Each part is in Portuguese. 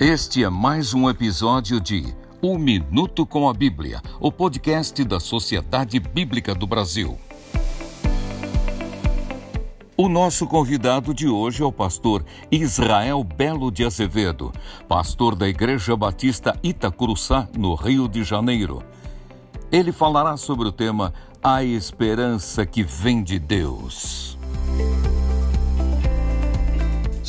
Este é mais um episódio de Um Minuto com a Bíblia, o podcast da Sociedade Bíblica do Brasil. O nosso convidado de hoje é o pastor Israel Belo de Azevedo, pastor da Igreja Batista Itacuruçá, no Rio de Janeiro. Ele falará sobre o tema A Esperança que Vem de Deus.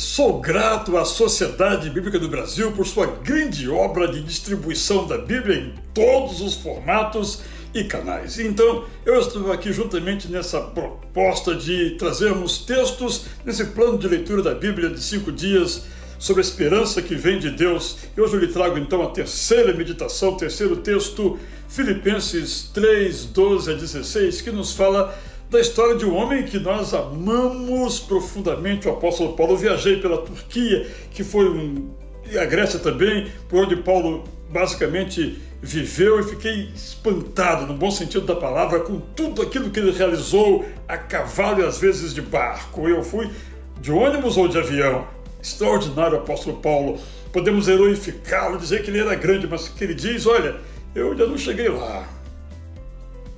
Sou grato à Sociedade Bíblica do Brasil por sua grande obra de distribuição da Bíblia em todos os formatos e canais. Então, eu estou aqui juntamente nessa proposta de trazermos textos nesse plano de leitura da Bíblia de cinco dias sobre a esperança que vem de Deus. E hoje eu lhe trago então a terceira meditação, o terceiro texto, Filipenses 3, 12 a 16, que nos fala da história de um homem que nós amamos profundamente, o apóstolo Paulo. Eu viajei pela Turquia, que foi um, e a Grécia também, por onde Paulo basicamente viveu e fiquei espantado, no bom sentido da palavra, com tudo aquilo que ele realizou a cavalo e às vezes de barco. Eu fui de ônibus ou de avião. Extraordinário apóstolo Paulo. Podemos heroificá-lo, dizer que ele era grande, mas que ele diz: olha, eu ainda não cheguei lá,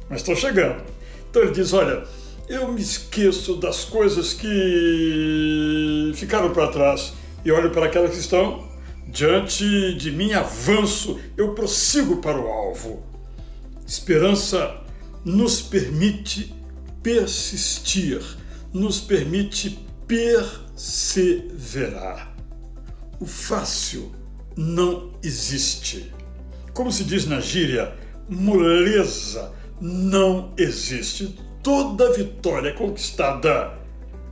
mas estou chegando. Então ele diz: Olha, eu me esqueço das coisas que ficaram para trás e olho para aquelas que estão diante de mim, avanço, eu prossigo para o alvo. Esperança nos permite persistir, nos permite perseverar. O fácil não existe. Como se diz na gíria, moleza não existe. Toda vitória conquistada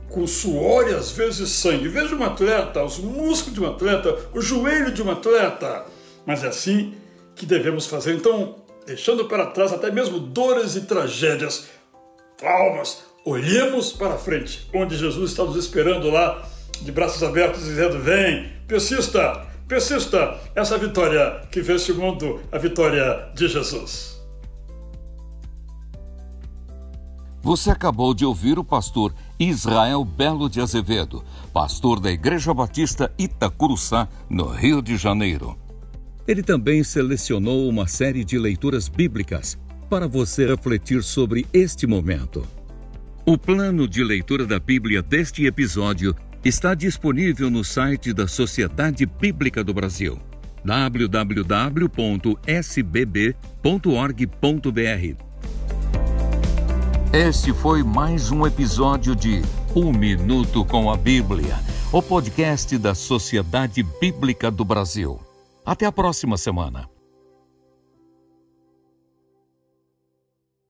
com suor e às vezes sangue. Veja um atleta, os músculos de um atleta, o joelho de um atleta. Mas é assim que devemos fazer. Então, deixando para trás até mesmo dores e tragédias, traumas, olhemos para frente, onde Jesus está nos esperando lá, de braços abertos, dizendo: Vem, persista, persista, essa vitória que vence o mundo, a vitória de Jesus. Você acabou de ouvir o pastor Israel Belo de Azevedo, pastor da Igreja Batista Itacuruçá, no Rio de Janeiro. Ele também selecionou uma série de leituras bíblicas para você refletir sobre este momento. O plano de leitura da Bíblia deste episódio está disponível no site da Sociedade Bíblica do Brasil www.sbb.org.br este foi mais um episódio de Um Minuto com a Bíblia, o podcast da Sociedade Bíblica do Brasil. Até a próxima semana.